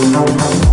Música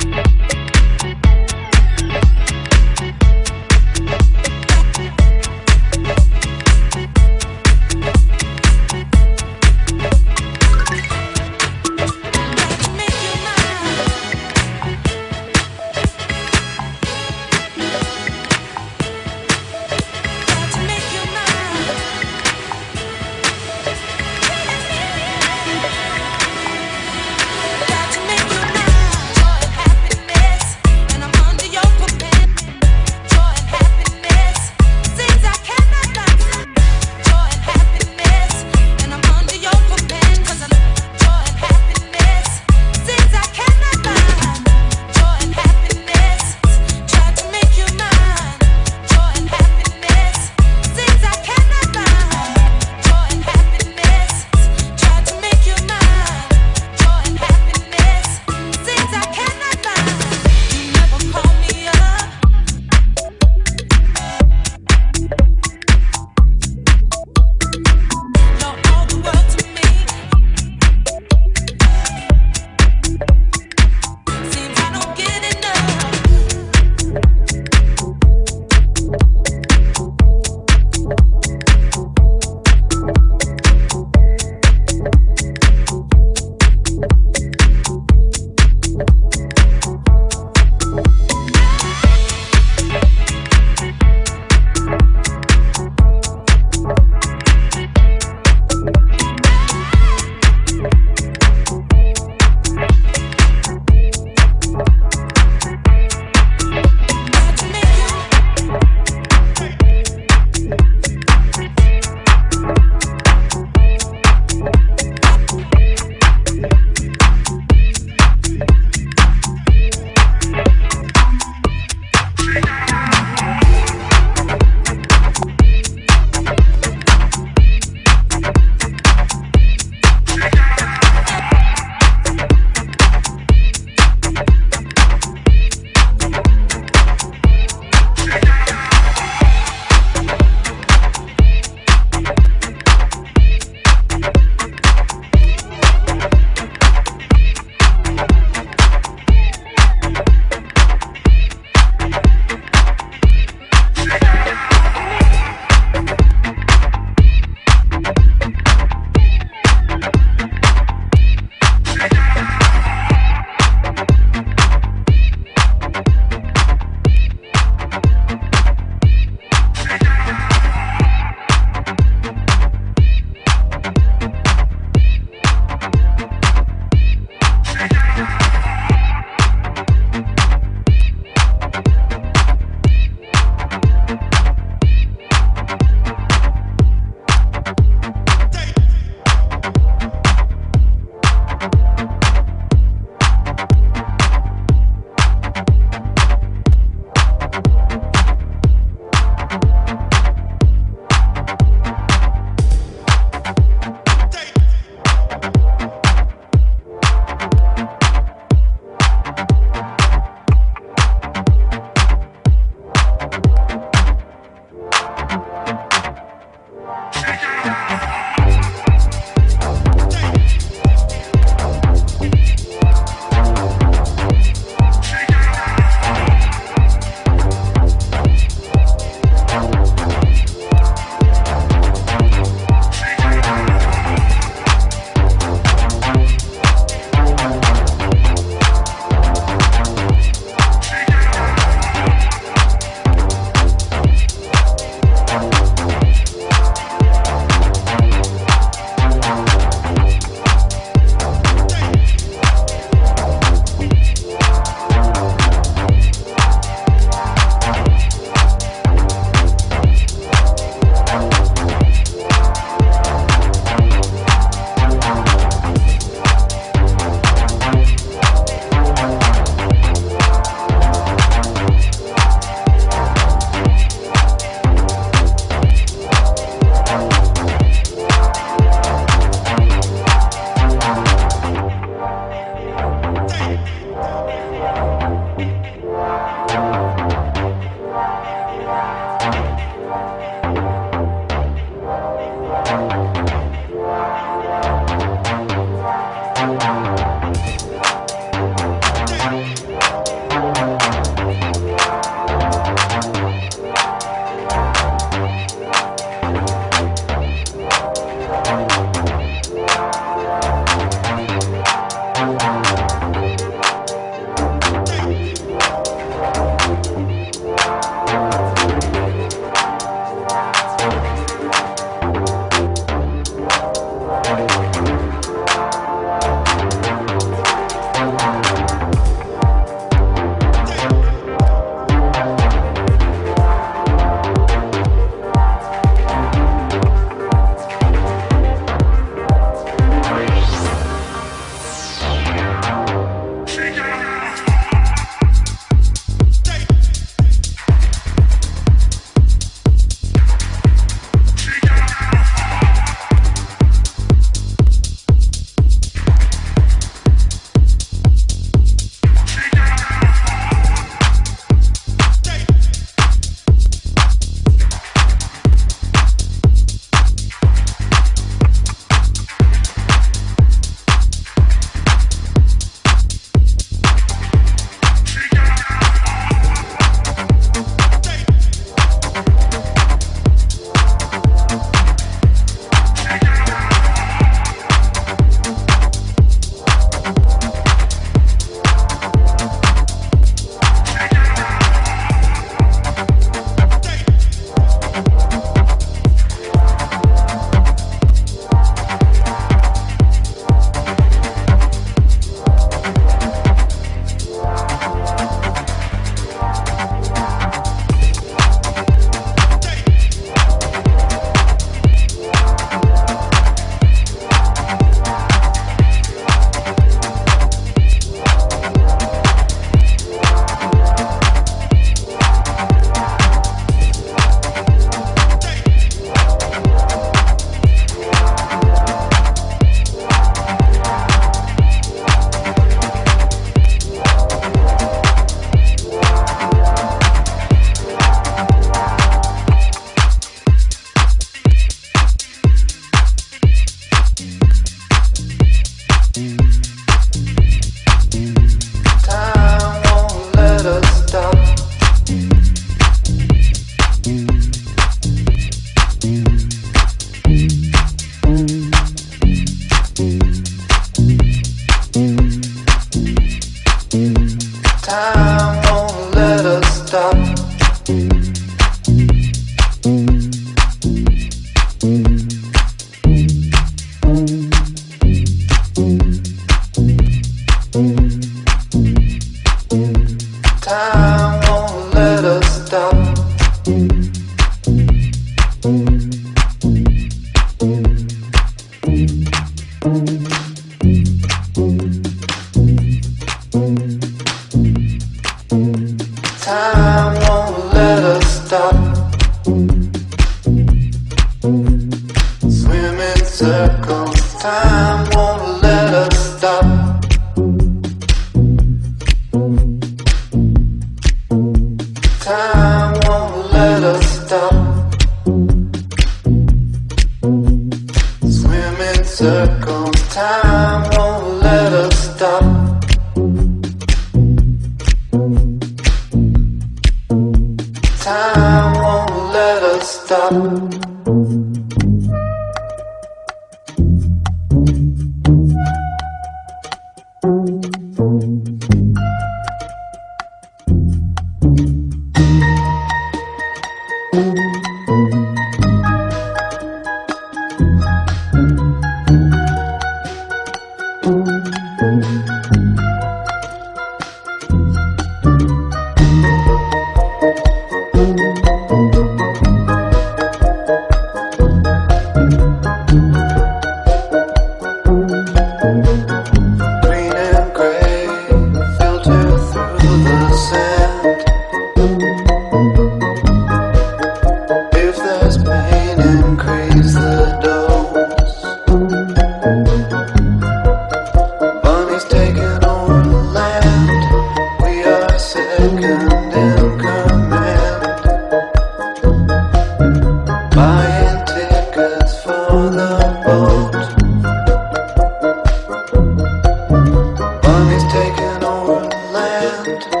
Abend.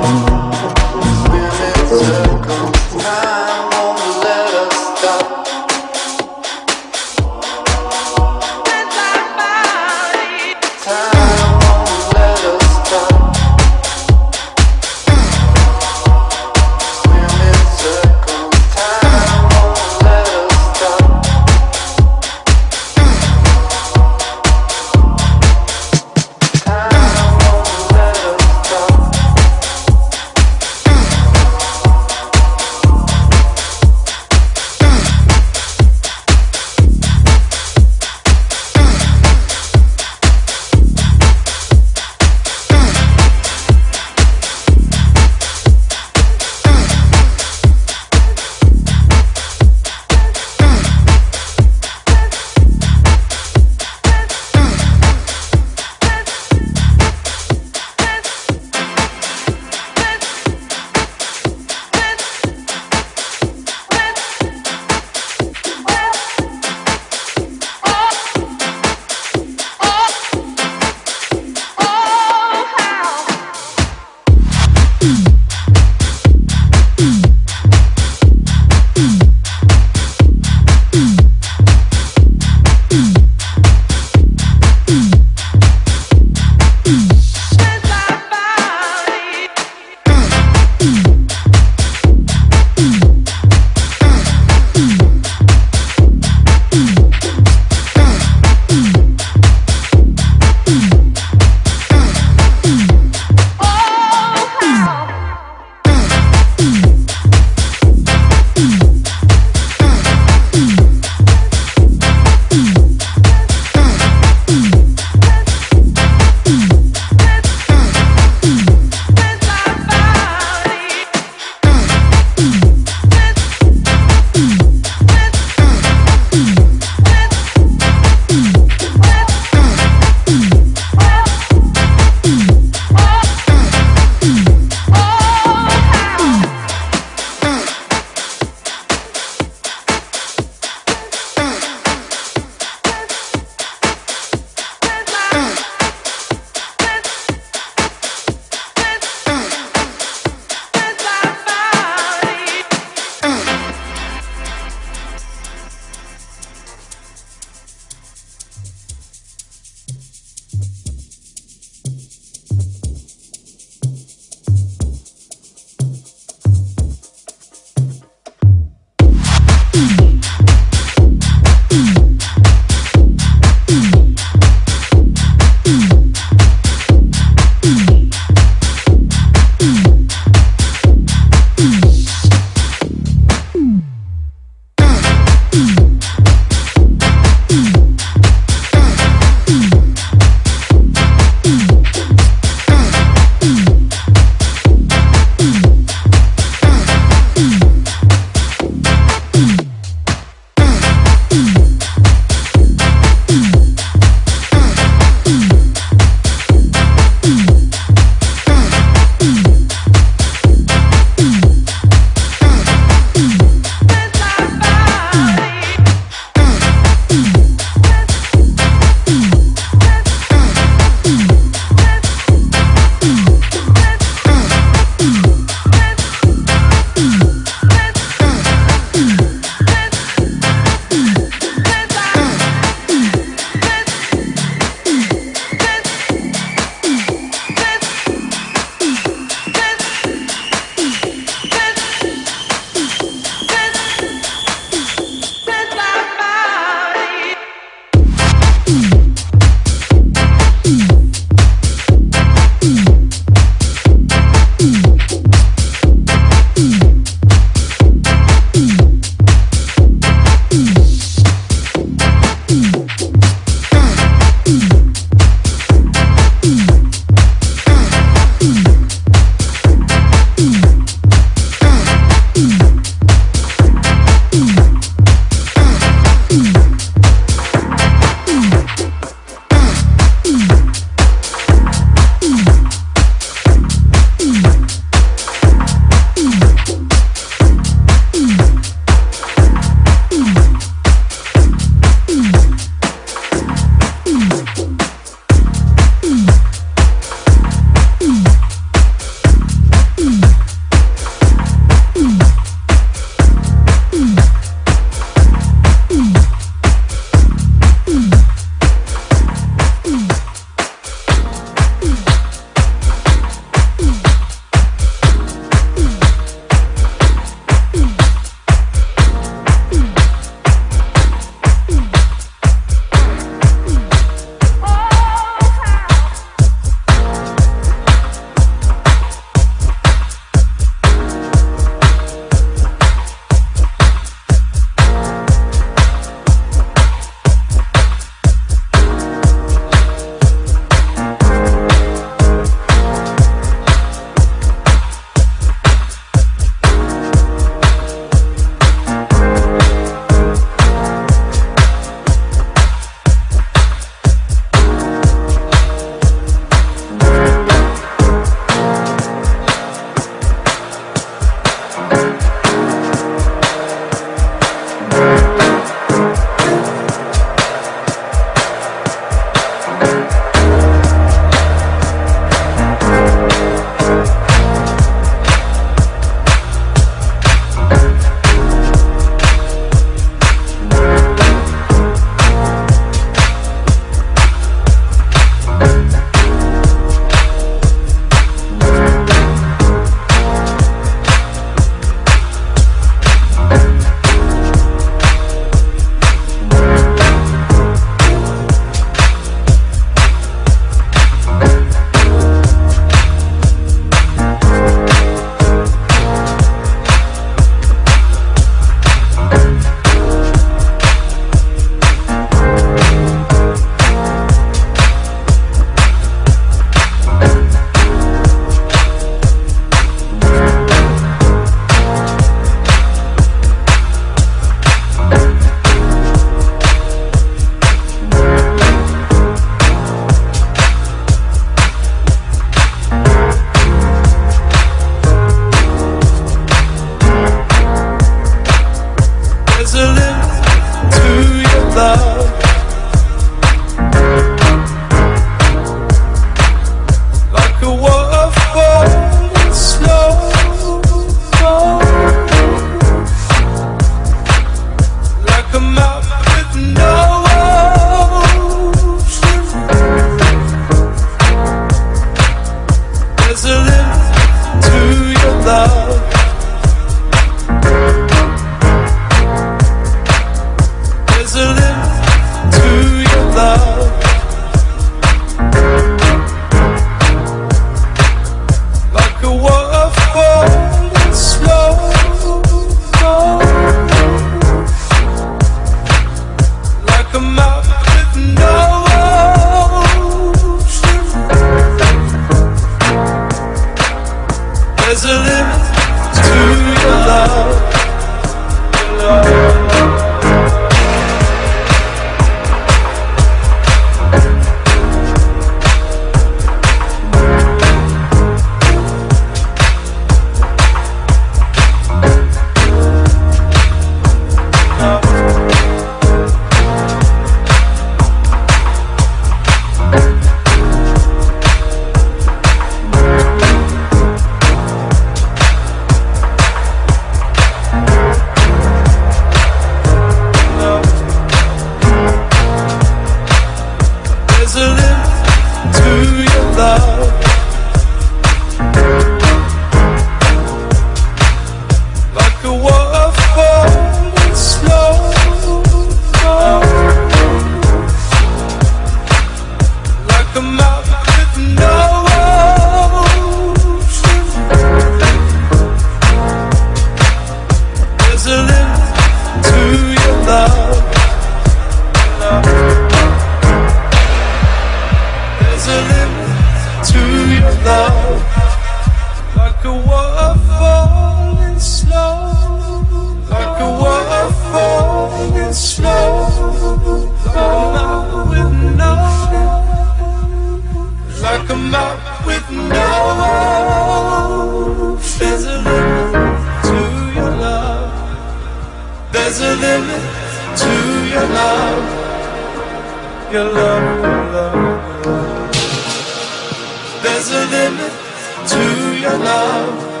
to your love,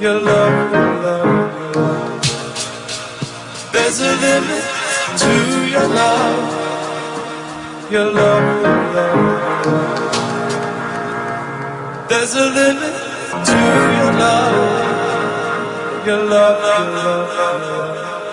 your love, your love, your love. There's a limit to your love, your love, your love. Your love. There's a limit to your love, your love, your love. Your love.